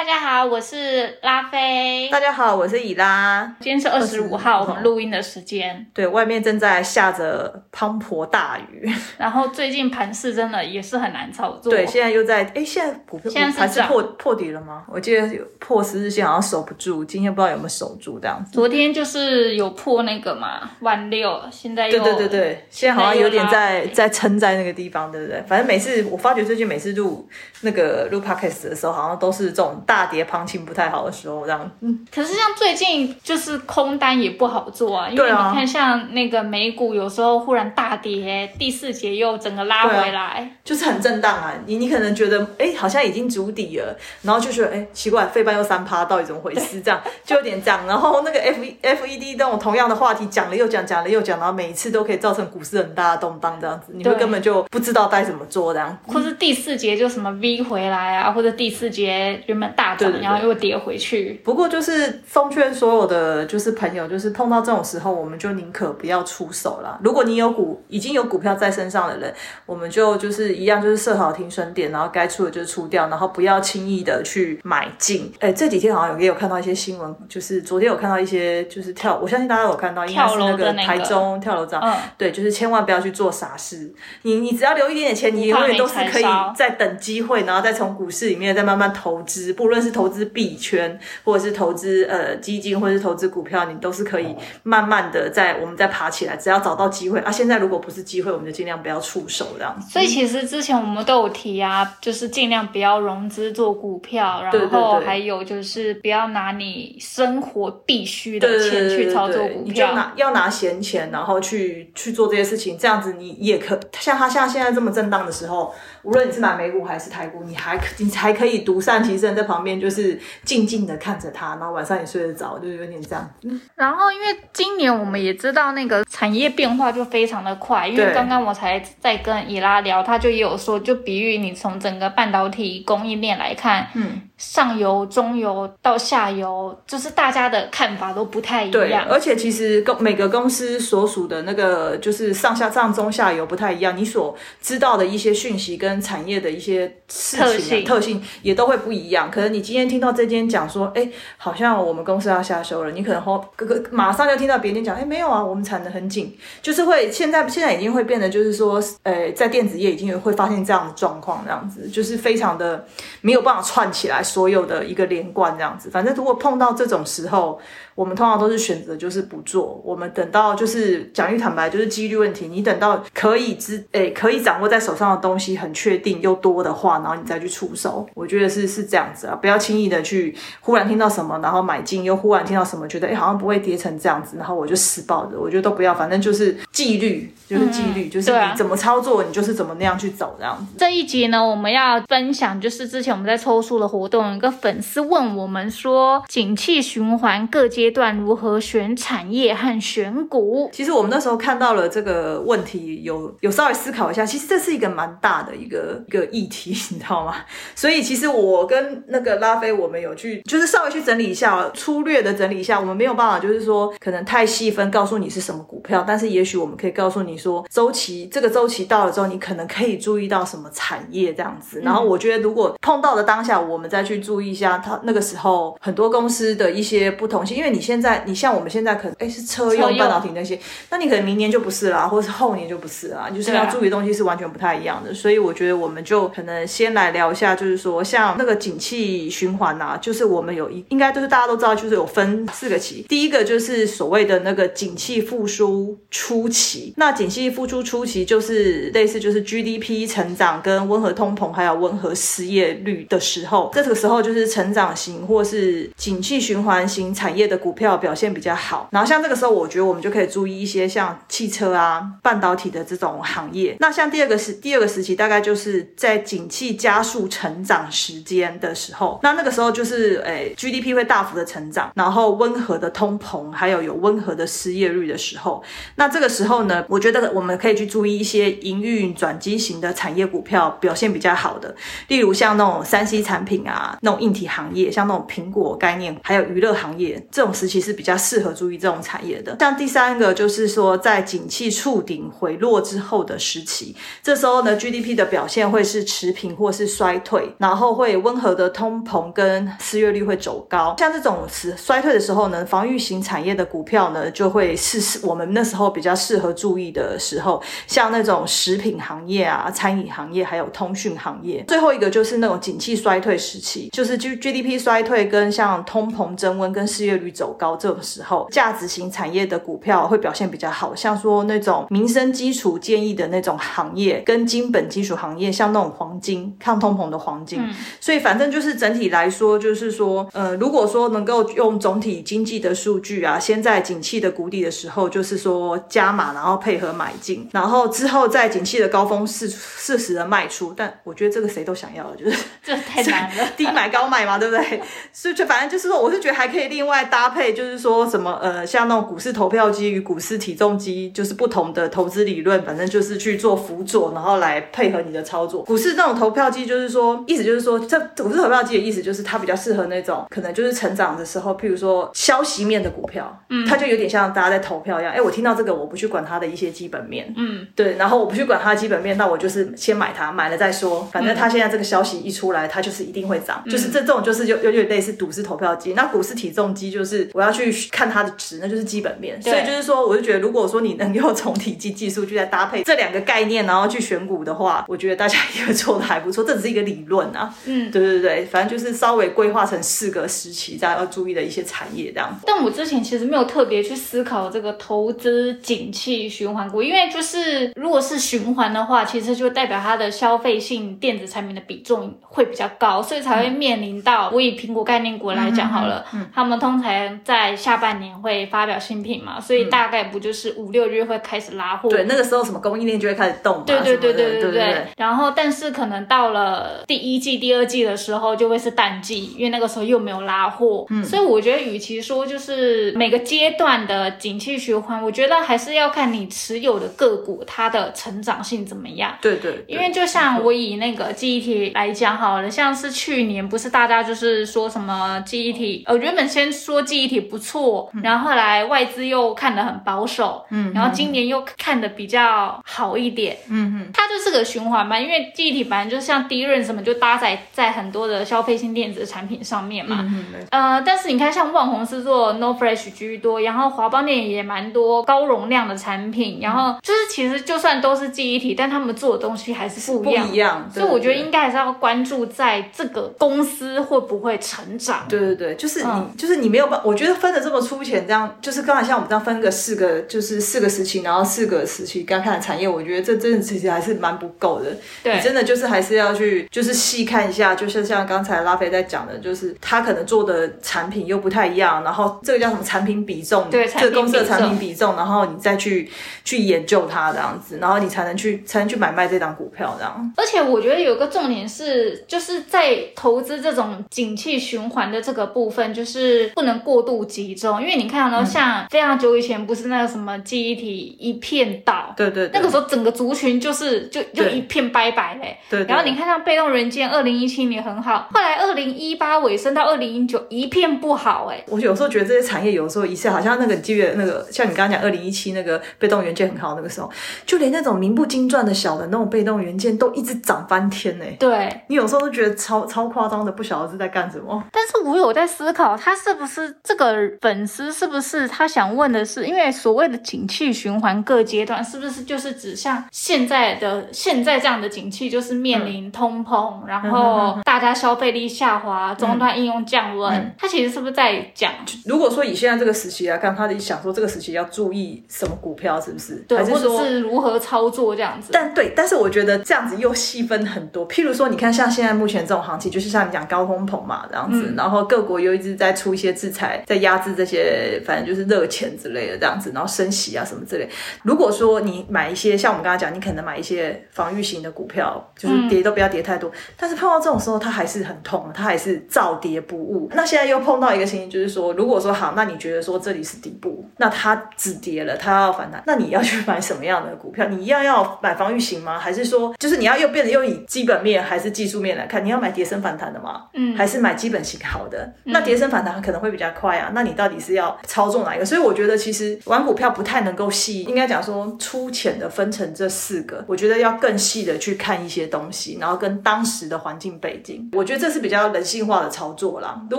大家好，我是拉菲。大家好，我是以拉。今天是二十五号，我们录音的时间。对，外面正在下着滂沱大雨。然后最近盘市真的也是很难操作。对，现在又在哎，现在股票现在是破破底了吗？我记得有破十日线，好像守不住。今天不知道有没有守住这样子。昨天就是有破那个嘛，万六，现在又对对对对，现在好像有点在在撑在那个地方，对不对？反正每次我发觉最近每次录那个录 podcast 的时候，好像都是。这种大跌行情不太好的时候，这样。嗯，可是像最近就是空单也不好做啊，因为你看像那个美股有时候忽然大跌，第四节又整个拉回来，就是很震荡啊。你你可能觉得哎，好像已经筑底了，然后就觉得哎，奇怪，费半又三趴，到底怎么回事？这样就有点这样。然后那个 F F E D 那种同样的话题讲了又讲，讲了又讲，然后每一次都可以造成股市很大的动荡，这样子，你会根本就不知道该怎么做这样。或是第四节就什么 V 回来啊，或者第四节。原本大涨，然后又跌回去。不过就是奉劝所有的就是朋友，就是碰到这种时候，我们就宁可不要出手了。如果你有股已经有股票在身上的人，我们就就是一样，就是设好停损点，然后该出的就出掉，然后不要轻易的去买进。哎，这几天好像有也有看到一些新闻，就是昨天有看到一些就是跳，我相信大家有看到，应该是那个台中跳楼涨，对，就是千万不要去做傻事。你你只要留一点点钱，你永远都是可以在等机会，然后再从股市里面再慢慢投。资，不论是投资币圈，或者是投资呃基金，或者是投资股票，你都是可以慢慢的在我们再爬起来。只要找到机会啊，现在如果不是机会，我们就尽量不要出手这样子。所以其实之前我们都有提啊，就是尽量不要融资做股票，然后还有就是不要拿你生活必须的钱去操作股票，你就拿要拿闲钱，然后去去做这些事情，这样子你也可像他像现在这么震荡的时候，无论你是买美股还是台股，你还你还可以独善其。身在旁边就是静静的看着它，然后晚上也睡得着，就有点这样。然后因为今年我们也知道那个产业变化就非常的快，因为刚刚我才在跟伊拉聊，他就也有说，就比喻你从整个半导体供应链来看，嗯。上游、中游到下游，就是大家的看法都不太一样。对，而且其实公每个公司所属的那个就是上下上中下游不太一样，你所知道的一些讯息跟产业的一些事情特性也都会不一样。可能你今天听到这间讲说，哎，好像我们公司要下修了，你可能后哥哥马上就听到别人讲，哎，没有啊，我们产的很紧，就是会现在现在已经会变得就是说，呃，在电子业已经会发现这样的状况，这样子就是非常的没有办法串起来。所有的一个连贯这样子，反正如果碰到这种时候。我们通常都是选择就是不做，我们等到就是讲句坦白，就是几率问题。你等到可以知诶可以掌握在手上的东西很确定又多的话，然后你再去出手。我觉得是是这样子啊，不要轻易的去忽然听到什么，然后买进，又忽然听到什么，觉得诶好像不会跌成这样子，然后我就死抱着。我觉得都不要，反正就是纪律，就是纪律，就是你怎么操作，你就是怎么那样去走这样子。这一集呢，我们要分享就是之前我们在抽书的活动，有一个粉丝问我们说，景气循环各阶。段如何选产业和选股？其实我们那时候看到了这个问题，有有稍微思考一下。其实这是一个蛮大的一个一个议题，你知道吗？所以其实我跟那个拉菲，我们有去就是稍微去整理一下，粗略的整理一下。我们没有办法，就是说可能太细分告诉你是什么股票，但是也许我们可以告诉你说，周期这个周期到了之后，你可能可以注意到什么产业这样子。然后我觉得，如果碰到的当下，我们再去注意一下，他那个时候很多公司的一些不同性，因为你。现在你像我们现在可能哎是车用半导体那些，那你可能明年就不是啦，或者是后年就不是啦，就是要注意的东西是完全不太一样的。所以我觉得我们就可能先来聊一下，就是说像那个景气循环呐，就是我们有一应该都是大家都知道，就是有分四个期。第一个就是所谓的那个景气复苏初期，那景气复苏初期就是类似就是 GDP 成长跟温和通膨还有温和失业率的时候，这个时候就是成长型或是景气循环型产业的股票表现比较好。然后像这个时候，我觉得我们就可以注意一些像汽车啊、半导体的这种行业。那像第二个时第二个时期，大概就是在景气加速成长时间的时候，那那个时候就是诶 GDP 会大幅的成长，然后温和的通膨，还有有温和的失业率的时候，那这个时候呢，我觉得我们可以去注意一些营运转机型的产业股票表现比较好的，例如像那种三 C 产品啊，那种硬体行业，像那种苹果概念，还有娱乐行业，这种时期是比较适合注意这种产业的。像第三个就是说，在景气触顶回落之后的时期，这时候呢，GDP 的表现会是持平或是衰退，然后会温和的通膨跟失业率会走高。像这种时衰退的时候呢，防御型产业的股票呢，就会是我们那时候比较适合注意的时候，像那种食品行业啊、餐饮行业，还有通讯行业。最后一个就是那种景气衰退时期，就是 G GDP 衰退跟像通膨增温跟失业率走高这种时候，价值型产业的股票会表现比较好，像说那种民生基础建议的那种行业，跟金本基础行业，像那种黄金抗通膨的黄金。所以反正就是整体来说，就是说，呃，如果说能够用总体经济的数据啊，先在景气的谷底的时候，就是说加码，然后配合买进，然后之后在景气的高峰适适时的卖出。但我觉得这个谁都想要，就是这太难了，低买高卖嘛，对不对？所以就反正就是说，我是觉得还可以另外搭配，就是说什么呃，像那种股市投票机与股市体重机，就是不同的投资理论，反正就是去做辅佐，然后来配合你的操作。股市那种投票机，就是说意思就是说，这股市投票机的意思就是它比较适合那种可能就是成长的时候，譬如说消息面的股票，嗯，它就有点像大家在投票一样。哎，我听到这个，我不去管它的一些基本面，嗯，对，然后我不去管它的基本面，那我就是先买它，买了再说，反正它现在这个消息一出来，它就是一定会涨，就是这这种就是有有点类似股市投票机。那股市体重机就是我要去看它的值，那就是基本面。所以就是说，我就觉得如果说你能用从体积技术去再搭配这两个概念，然后去选股的话，我觉得大家也会做的还不错。这只是一个理论啊，嗯，对对对，反正就是稍微规划成四个时期，大家要注意的一些产业这样。但我之前其实没有特别去思考这个投资景气循环股，因为就是如果是循环的话，其实就代表它的消费性电子产品的比重会比较高，所以才会面临到我以苹果概念股来讲好了，嗯，他们通常在下半年会发表新品嘛，所以大概不就是五六月会开始拉货，对，那个时候什么供应链就会开始动，对对对对对对。然后，但是可能到了第一季、第二季的时候，就会是淡季，因为那个时候又没有拉货，嗯，所以我觉得，与其说就是每个阶段的景气循环，我觉得还是要看你持有的个股它的成长性怎么样，对对。因为就像我以那个记忆体来讲好了，像是去年不是大家就是说什么记忆体，呃，原本先说记忆体不错，然后后来外资又看得很保守，嗯，然后今年又看的比较好一点，嗯嗯，它就是个循环嘛，因为记忆体反正就像低润什么就搭载在很多的消费性电子产品上面嘛，呃，但是你看像万红是做 No Fresh 居多，然后华邦电也蛮多高容量的产品，然后就是其实就算都是记忆体，但他们做的东西还是不一样，所以我觉得应该还是要关注在这个公司会不会成长。对对对，就是你就是你没有办，我觉得分的这么粗浅，这样就是刚才像我们这样分个四个，就是四个时期，然后四个时期刚看的产业，我觉得这真的其实还是蛮不够的。对，真的就是还是要去就是细看一下，就是像刚才拉菲在讲的，就是他可能做的产品又不太一样，然后这个叫什么产品比重，对，这个公司的产品比重，然后你再去去研究它这样子，然后你才能去才能去买卖这张股票这样。而且我觉得有个重点是，就是在投资这种景气循环的这个部分，就是不能过度集中，因为你看到像非常久以前不是那个什么记忆体一片倒，对对，那个时候整个族群就是就就一片拜拜嘞。对，然后你看像被动元件，二零一七年很好，后来二零一八尾声到二零一九一片不好哎。我有时候觉得这些产业有时候一下好像那个记得那个像你刚刚讲二零一七那个被动元件很好那个时候，就连那种名不经传的小的那种被动元件都一直涨翻天呢。对，你有时候都觉得超超夸张的，不晓得是在干什么。但是我有在思考，他是不是这个粉丝是不是他想问的是，因为所谓的景气循环各阶段是不是就是指向现在的现在这样的景气，就是面临通膨，然后大家消费力下滑，终端应用降温，他其实是不是在讲？如果说以现在这个时期来看，他想说这个时期要注意什么股票，是不是？对，或者是如何操作这样子？但对，但是我觉得这样子又细分很多。譬如说，你看像现在目前这种行情，就就是像你讲高通膨嘛这样子，然后各国又一直在出一些制裁，在压制这些，反正就是热钱之类的这样子，然后升息啊什么之类。如果说你买一些像我们刚刚讲，你可能买一些防御型的股票，就是跌都不要跌太多，但是碰到这种时候，它还是很痛，它还是照跌不误。那现在又碰到一个情形，就是说，如果说好，那你觉得说这里是底部，那它止跌了，它要反弹，那你要去买什么样的股票？你一样要买防御型吗？还是说，就是你要又变得又以基本面还是技术面来看？你要买跌升反弹的嘛？嗯，还是买基本型好的？那跌升反弹可能会比较快啊。那你到底是要操纵哪一个？所以我觉得其实玩股票不太能够细，应该讲说粗浅的分成这四个。我觉得要更细的去看一些东西，然后跟当时的环境背景，我觉得这是比较人性化的操作啦。如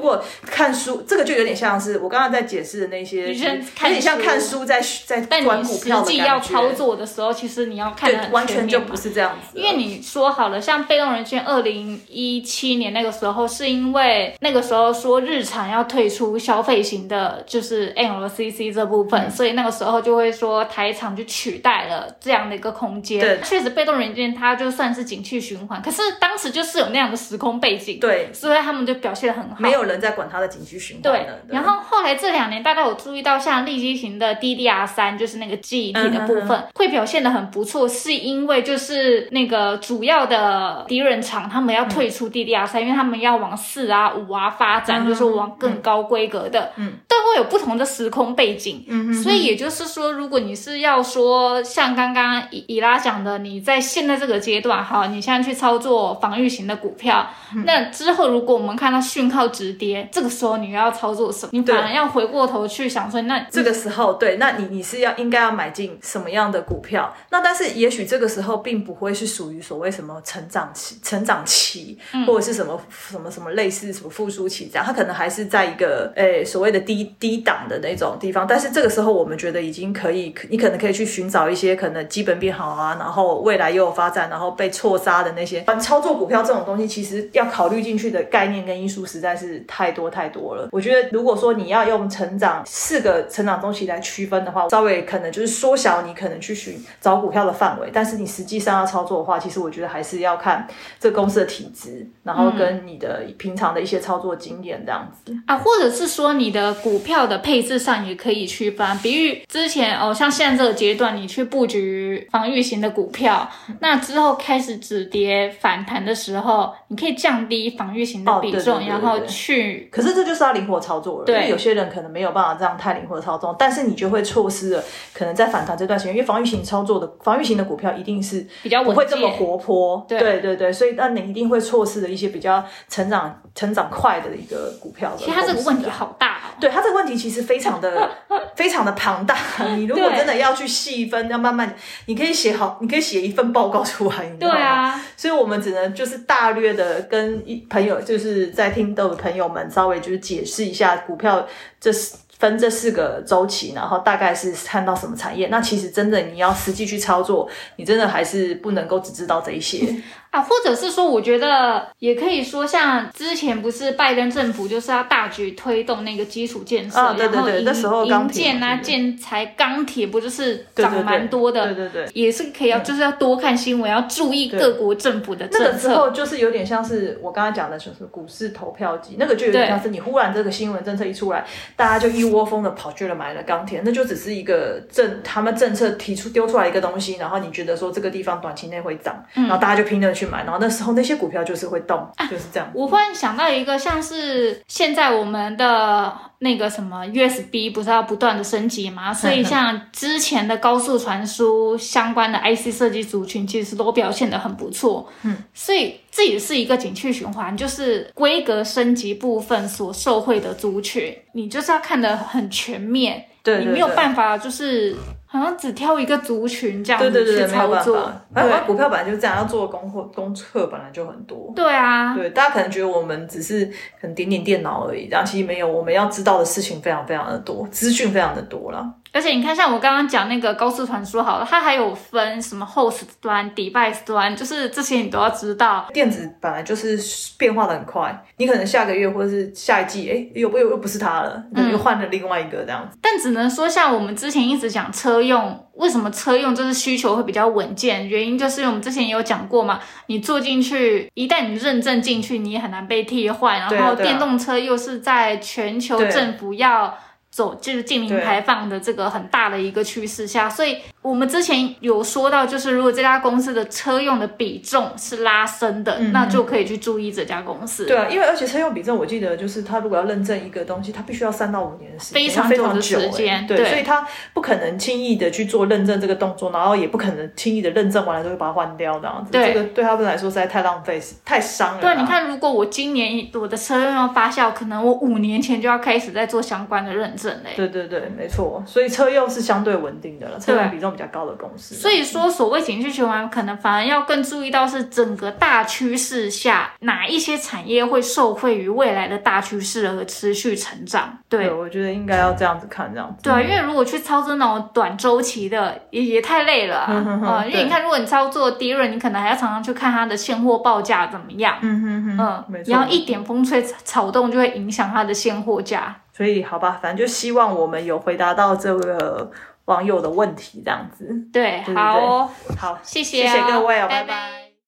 果看书，这个就有点像是我刚刚在解释的那些，有点像看书在在玩股票的实际要操作的时候，其实你要看的完全就不是这样子。因为你说好了，像被动人券，二零一七年那个时候，是因为那个时候说日产要退出消费型的，就是 LCC 这部分，所以那个时候就会说台厂就取代了这样的一个空间。对，确实被动人券它就算是景气循环，可是当时就是有那样的时空背景，对，所以他们就表现的很好，没有人在管它的景气循环。对，然后后来这两年大家有注意到，像立基型的 DDR 三，就是那个记忆体的部分，会表现的很不错，是因为就是那个主要的敌人厂他们要退出 DDR 三，因为他们要往四啊五啊发展，就是往更高规格的，嗯，但会有不同的时空背景，嗯所以也就是说，如果你是要说像刚刚伊伊拉讲的，你在现在这个阶段，哈，你现在去操作防御型的股票，那之后如果我们看到讯号直跌，这个时候你要操作什么？你反而要回过头去想说，那这个时候，对，那你你是要应该要买进什么样的股票？那但是也许这个时候并不会是属于所谓什么成长期、成长期，或者是什么什么什么类似什么复苏期这样，它可能还是在一个诶所谓的低低档的那种地方。但是这个时候，我们觉得已经可以，你可能可以去寻找一些可能基本变好啊，然后未来又有发展，然后被错杀的那些。反正操作股票这种东西，其实要考虑进去的概念跟因素实在是太多太多了。我觉得，如果说你要用成长四个成长东西来区分的话，稍微可能就是缩小你可能去寻找股票的范围。但是你实际上要操作的话，其实我觉得还是要看这公司的体质，然后跟你的平常的一些操作经验这样子。啊，或者是说你的股票的配置上也可以区分。比如之前哦，像现在这个阶段，你去布局防御型的股票，那之后开始止跌反弹的时候，你可以降低防御型的比重，然后去。可是这就是要灵活操作了，因为有些人可能没有办法这样太灵活操作，但是你就会错失了可能在反弹这段时间，因为防御型操作的防御型的股票一定是比较不会这么活泼，对。对对，所以那你一定会错失了一些比较成长成长快的一个股票。其实它这个问题好大哦，对它这个问题其实非常的 非常的庞大。你如果真的要去细分，要慢慢，你可以写好，你可以写一份报告出来，你知道吗？所以我们只能就是大略的跟一朋友，就是在听的朋友们稍微就是解释一下股票这是。分这四个周期，然后大概是看到什么产业。那其实真的你要实际去操作，你真的还是不能够只知道这一些。啊，或者是说，我觉得也可以说，像之前不是拜登政府就是要大举推动那个基础建设，然后银银建啊、建材、钢铁不就是涨蛮多的？对对对，也是可以要，就是要多看新闻，要注意各国政府的政策。那个时候就是有点像是我刚刚讲的，就是股市投票机，那个就有点像是你忽然这个新闻政策一出来，大家就一窝蜂的跑去了买了钢铁，那就只是一个政他们政策提出丢出来一个东西，然后你觉得说这个地方短期内会涨，然后大家就拼命去买，然后那时候那些股票就是会动，就是这样。我忽然想到一个，像是现在我们的那个什么 USB 不是要不断的升级吗？所以像之前的高速传输相关的 IC 设计族群，其实都表现的很不错。嗯，所以这也是一个景气循环，就是规格升级部分所受惠的族群，你就是要看得很全面，对，你没有办法就是。好像只挑一个族群这样子去操作，对，股票本来就是这样，要做功课功课本来就很多。对啊，对，大家可能觉得我们只是可能点点电脑而已，然后其实没有，我们要知道的事情非常非常的多，资讯非常的多了。而且你看，像我刚刚讲那个高速传输好了，它还有分什么 host 端、device 端，就是这些你都要知道。电子本来就是变化的很快，你可能下个月或者是下一季，哎，又又又不是它了，又换了另外一个这样子。但只能说，像我们之前一直讲车用，为什么车用就是需求会比较稳健？原因就是因为我们之前也有讲过嘛，你坐进去，一旦你认证进去，你也很难被替换。然后电动车又是在全球政府要。走就是近零排放的这个很大的一个趋势下，所以我们之前有说到，就是如果这家公司的车用的比重是拉升的，那就可以去注意这家公司。对啊，因为而且车用比重，我记得就是他如果要认证一个东西，它必须要三到五年的时间，非常久的时间。对，所以他不可能轻易的去做认证这个动作，然后也不可能轻易的认证完了就会把它换掉这样子。对，这个对他们来说实在太浪费，太伤了。对，你看，如果我今年我的车用要发酵，可能我五年前就要开始在做相关的认证嘞。对对对。没错，所以车用是相对稳定的了，车用比重比较高的公司。所以说，所谓情绪循环，可能反而要更注意到是整个大趋势下哪一些产业会受惠于未来的大趋势而持续成长。对，我觉得应该要这样子看，这样子。对，啊因为如果去操作那种短周期的，也也太累了 啊。因为你看，如果你操作低润，你可能还要常常去看它的现货报价怎么样。嗯哼哼，嗯，然后一点风吹草动就会影响它的现货价。所以好吧，反正就希望我们有回答到这个网友的问题，这样子。对，对好，好，谢谢，谢谢各位哦，拜拜。